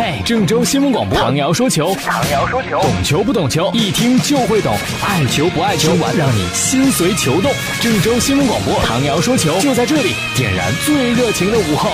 嘿，郑州新闻广播，唐瑶说球，唐瑶说球，懂球不懂球，一听就会懂，爱球不爱球，让你心随球动。郑州新闻广播，唐瑶说球，就在这里，点燃最热情的午后。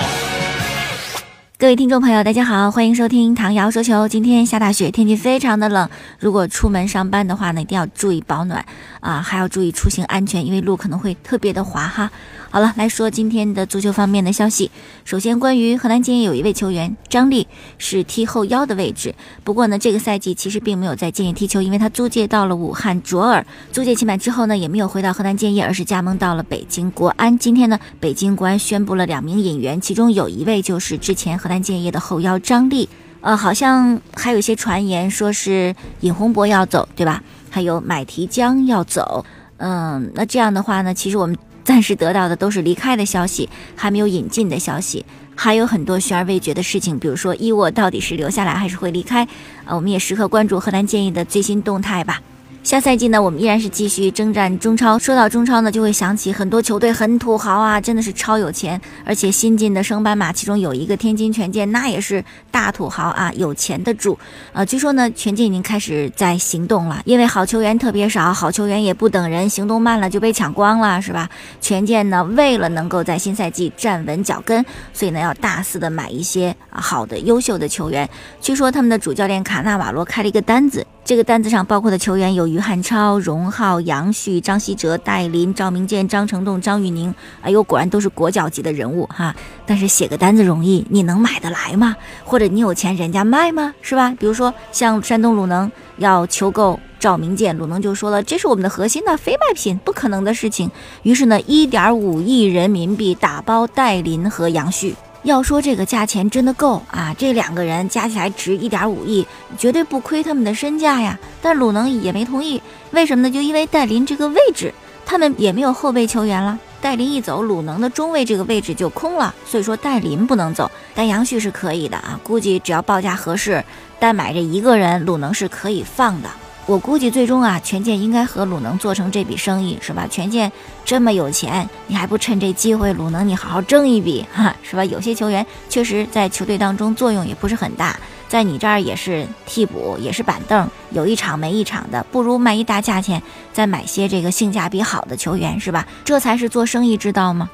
各位听众朋友，大家好，欢迎收听唐瑶说球。今天下大雪，天气非常的冷，如果出门上班的话呢，一定要注意保暖啊，还要注意出行安全，因为路可能会特别的滑哈。好了，来说今天的足球方面的消息。首先，关于河南建业有一位球员张力是踢后腰的位置，不过呢，这个赛季其实并没有在建业踢球，因为他租借到了武汉卓尔，租借期满之后呢，也没有回到河南建业，而是加盟到了北京国安。今天呢，北京国安宣布了两名引援，其中有一位就是之前河南建业的后腰张力，呃，好像还有一些传言说是尹洪博要走，对吧？还有买提江要走，嗯，那这样的话呢，其实我们。暂时得到的都是离开的消息，还没有引进的消息，还有很多悬而未决的事情，比如说伊沃到底是留下来还是会离开，啊，我们也时刻关注河南建议的最新动态吧。下赛季呢，我们依然是继续征战中超。说到中超呢，就会想起很多球队很土豪啊，真的是超有钱。而且新进的升班马，其中有一个天津权健，那也是大土豪啊，有钱的主。呃，据说呢，权健已经开始在行动了，因为好球员特别少，好球员也不等人，行动慢了就被抢光了，是吧？权健呢，为了能够在新赛季站稳脚跟，所以呢，要大肆的买一些好的、优秀的球员。据说他们的主教练卡纳瓦罗开了一个单子。这个单子上包括的球员有于汉超、荣浩、杨旭、张稀哲、戴林、赵明剑、张成栋、张玉宁，哎呦，果然都是国脚级的人物哈。但是写个单子容易，你能买得来吗？或者你有钱人家卖吗？是吧？比如说像山东鲁能要求购赵明剑，鲁能就说了，这是我们的核心的非卖品，不可能的事情。于是呢，一点五亿人民币打包戴林和杨旭。要说这个价钱真的够啊！这两个人加起来值一点五亿，绝对不亏他们的身价呀。但鲁能也没同意，为什么呢？就因为戴林这个位置，他们也没有后备球员了。戴林一走，鲁能的中卫这个位置就空了，所以说戴林不能走，但杨旭是可以的啊。估计只要报价合适，单买这一个人，鲁能是可以放的。我估计最终啊，权健应该和鲁能做成这笔生意，是吧？权健这么有钱，你还不趁这机会，鲁能你好好挣一笔哈，是吧？有些球员确实在球队当中作用也不是很大，在你这儿也是替补，也是板凳，有一场没一场的，不如卖一大价钱，再买些这个性价比好的球员，是吧？这才是做生意之道吗？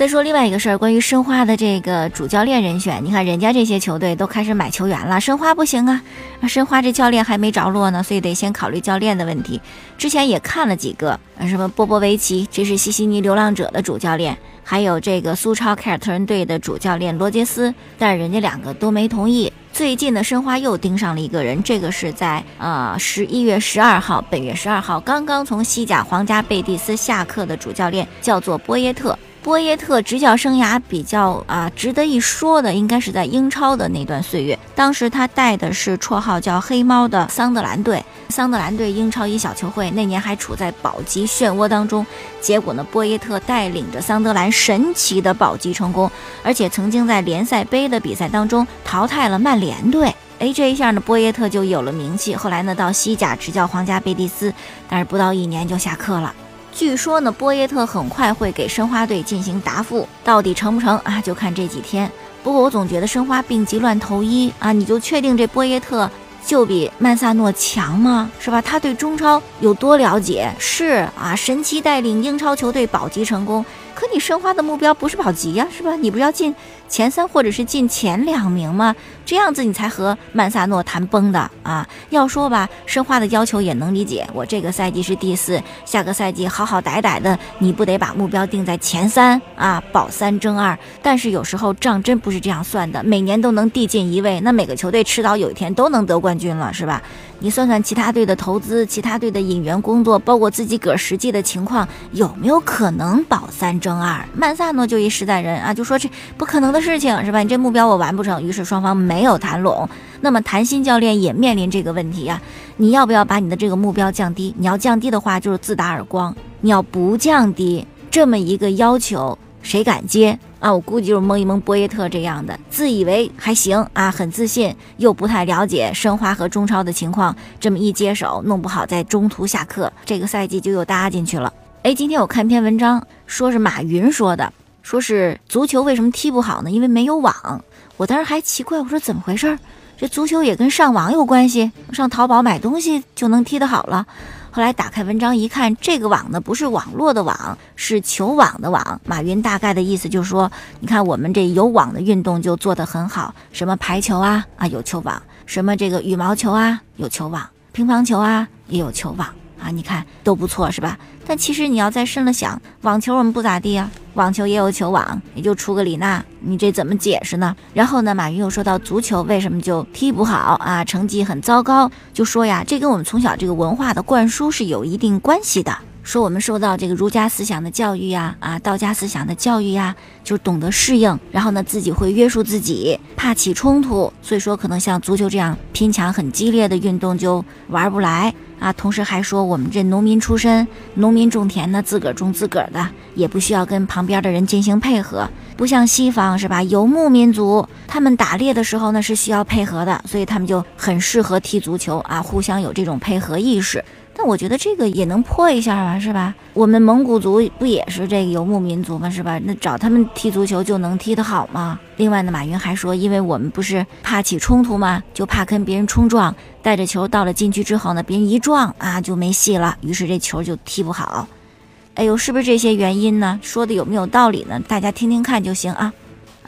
再说另外一个事儿，关于申花的这个主教练人选，你看人家这些球队都开始买球员了，申花不行啊，申花这教练还没着落呢，所以得先考虑教练的问题。之前也看了几个，什么波波维奇，这是西西尼流浪者的主教练，还有这个苏超凯尔特人队的主教练罗杰斯，但是人家两个都没同意。最近的申花又盯上了一个人，这个是在呃十一月十二号，本月十二号刚刚从西甲皇家贝蒂斯下课的主教练，叫做波耶特。波耶特执教生涯比较啊值得一说的，应该是在英超的那段岁月。当时他带的是绰号叫“黑猫”的桑德兰队，桑德兰队英超一小球会，那年还处在保级漩涡当中。结果呢，波耶特带领着桑德兰神奇的保级成功，而且曾经在联赛杯的比赛当中淘汰了曼联队。哎，这一下呢，波耶特就有了名气。后来呢，到西甲执教皇家贝蒂斯，但是不到一年就下课了。据说呢，波耶特很快会给申花队进行答复，到底成不成啊？就看这几天。不过我总觉得申花病急乱投医啊，你就确定这波耶特就比曼萨诺强吗？是吧？他对中超有多了解？是啊，神奇带领英超球队保级成功。可你申花的目标不是保级呀，是吧？你不是要进前三或者是进前两名吗？这样子你才和曼萨诺谈崩的啊！要说吧，申花的要求也能理解。我这个赛季是第四，下个赛季好好歹歹的，你不得把目标定在前三啊，保三争二。但是有时候账真不是这样算的，每年都能递进一位，那每个球队迟早有一天都能得冠冠军了，是吧？你算算其他队的投资，其他队的引援工作，包括自己个实际的情况，有没有可能保三争二？曼萨诺就一实在人啊，就说这不可能的事情是吧？你这目标我完不成，于是双方没有谈拢。那么谈心教练也面临这个问题呀，你要不要把你的这个目标降低？你要降低的话，就是自打耳光；你要不降低，这么一个要求。谁敢接啊？我估计就是蒙一蒙波耶特这样的，自以为还行啊，很自信，又不太了解申花和中超的情况，这么一接手，弄不好在中途下课，这个赛季就又搭进去了。哎，今天我看一篇文章，说是马云说的，说是足球为什么踢不好呢？因为没有网。我当时还奇怪，我说怎么回事？这足球也跟上网有关系？上淘宝买东西就能踢得好了？后来打开文章一看，这个网呢不是网络的网，是球网的网。马云大概的意思就是说，你看我们这有网的运动就做得很好，什么排球啊啊有球网，什么这个羽毛球啊有球网，乒乓球啊也有球网。啊，你看都不错是吧？但其实你要再深了想，网球我们不咋地啊，网球也有球网，也就出个李娜，你这怎么解释呢？然后呢，马云又说到足球为什么就踢不好啊，成绩很糟糕，就说呀，这跟我们从小这个文化的灌输是有一定关系的。说我们受到这个儒家思想的教育呀，啊，道家思想的教育呀，就懂得适应，然后呢，自己会约束自己，怕起冲突，所以说可能像足球这样拼抢很激烈的运动就玩不来啊。同时还说我们这农民出身，农民种田呢，自个儿种自个儿的，也不需要跟旁边的人进行配合，不像西方是吧？游牧民族，他们打猎的时候呢是需要配合的，所以他们就很适合踢足球啊，互相有这种配合意识。但我觉得这个也能破一下吧，是吧？我们蒙古族不也是这个游牧民族吗？是吧？那找他们踢足球就能踢得好吗？另外呢，马云还说，因为我们不是怕起冲突吗？就怕跟别人冲撞，带着球到了禁区之后呢，别人一撞啊就没戏了，于是这球就踢不好。哎呦，是不是这些原因呢？说的有没有道理呢？大家听听看就行啊。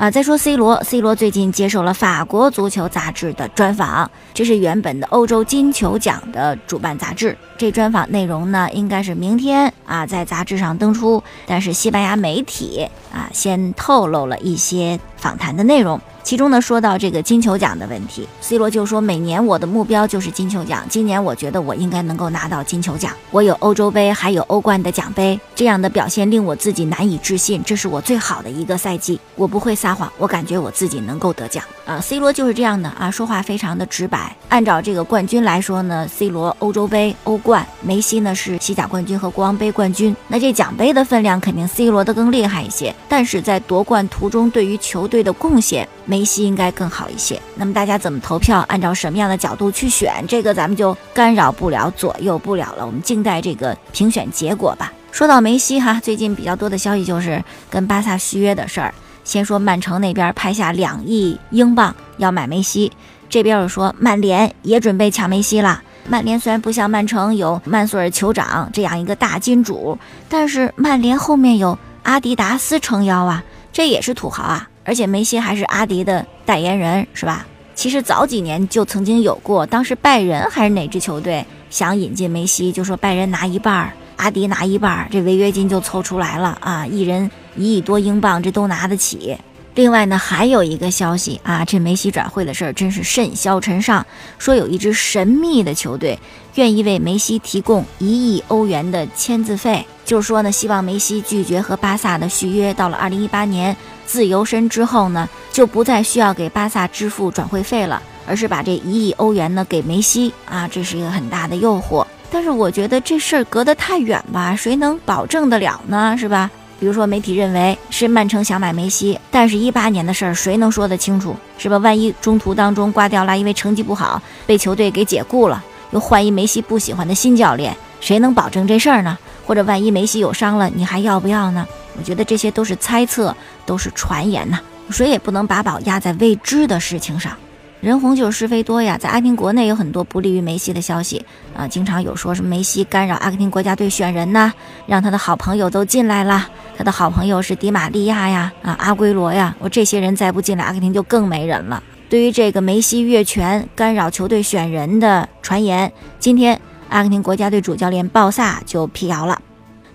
啊，再说 C 罗，C 罗最近接受了法国足球杂志的专访，这是原本的欧洲金球奖的主办杂志。这专访内容呢，应该是明天啊在杂志上登出，但是西班牙媒体啊先透露了一些访谈的内容。其中呢，说到这个金球奖的问题，C 罗就说：“每年我的目标就是金球奖，今年我觉得我应该能够拿到金球奖。我有欧洲杯，还有欧冠的奖杯，这样的表现令我自己难以置信。这是我最好的一个赛季，我不会撒谎，我感觉我自己能够得奖啊。”C 罗就是这样的啊，说话非常的直白。按照这个冠军来说呢，C 罗欧洲杯、欧冠，梅西呢是西甲冠军和国王杯冠军，那这奖杯的分量肯定 C 罗的更厉害一些。但是在夺冠途中，对于球队的贡献。梅西应该更好一些。那么大家怎么投票？按照什么样的角度去选？这个咱们就干扰不了、左右不了了。我们静待这个评选结果吧。说到梅西哈，最近比较多的消息就是跟巴萨续约的事儿。先说曼城那边拍下两亿英镑要买梅西，这边又说曼联也准备抢梅西了。曼联虽然不像曼城有曼索尔酋长这样一个大金主，但是曼联后面有阿迪达斯撑腰啊，这也是土豪啊。而且梅西还是阿迪的代言人，是吧？其实早几年就曾经有过，当时拜仁还是哪支球队想引进梅西，就说拜仁拿一半儿，阿迪拿一半儿，这违约金就凑出来了啊！一人一亿多英镑，这都拿得起。另外呢，还有一个消息啊，这梅西转会的事儿真是甚嚣尘上，说有一支神秘的球队愿意为梅西提供一亿欧元的签字费，就是说呢，希望梅西拒绝和巴萨的续约，到了二零一八年。自由身之后呢，就不再需要给巴萨支付转会费了，而是把这一亿欧元呢给梅西啊，这是一个很大的诱惑。但是我觉得这事儿隔得太远吧，谁能保证得了呢？是吧？比如说媒体认为是曼城想买梅西，但是一八年的事儿谁能说得清楚？是吧？万一中途当中瓜掉了，因为成绩不好被球队给解雇了，又换一梅西不喜欢的新教练，谁能保证这事儿呢？或者万一梅西有伤了，你还要不要呢？我觉得这些都是猜测，都是传言呐，谁也不能把宝压在未知的事情上。人红就是是非多呀，在阿根廷国内有很多不利于梅西的消息啊，经常有说是梅西干扰阿根廷国家队选人呐，让他的好朋友都进来了，他的好朋友是迪玛利亚呀，啊阿圭罗呀，我这些人再不进来，阿根廷就更没人了。对于这个梅西越权干扰球队选人的传言，今天阿根廷国家队主教练鲍萨就辟谣了。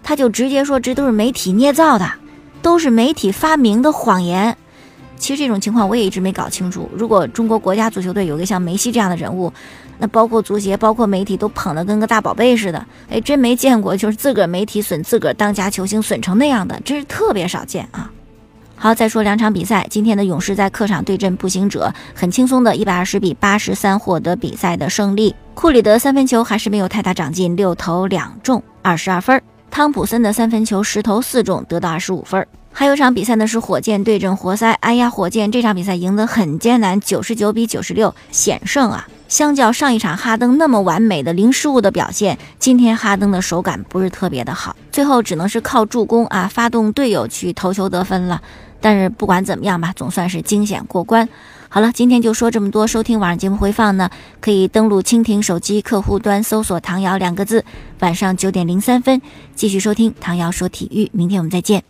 他就直接说这都是媒体捏造的，都是媒体发明的谎言。其实这种情况我也一直没搞清楚。如果中国国家足球队有个像梅西这样的人物，那包括足协、包括媒体都捧得跟个大宝贝似的。哎，真没见过，就是自个儿媒体损自个儿当家球星损成那样的，真是特别少见啊。好，再说两场比赛，今天的勇士在客场对阵步行者，很轻松的一百二十比八十三获得比赛的胜利。库里的三分球还是没有太大长进，六投两中，二十二分。汤普森的三分球十投四中，得到二十五分。还有场比赛呢，是火箭对阵活塞。哎呀，火箭这场比赛赢得很艰难，九十九比九十六险胜啊！相较上一场哈登那么完美的零失误的表现，今天哈登的手感不是特别的好，最后只能是靠助攻啊，发动队友去投球得分了。但是不管怎么样吧，总算是惊险过关。好了，今天就说这么多。收听晚上节目回放呢，可以登录蜻蜓手机客户端搜索“唐瑶”两个字，晚上九点零三分继续收听唐瑶说体育。明天我们再见。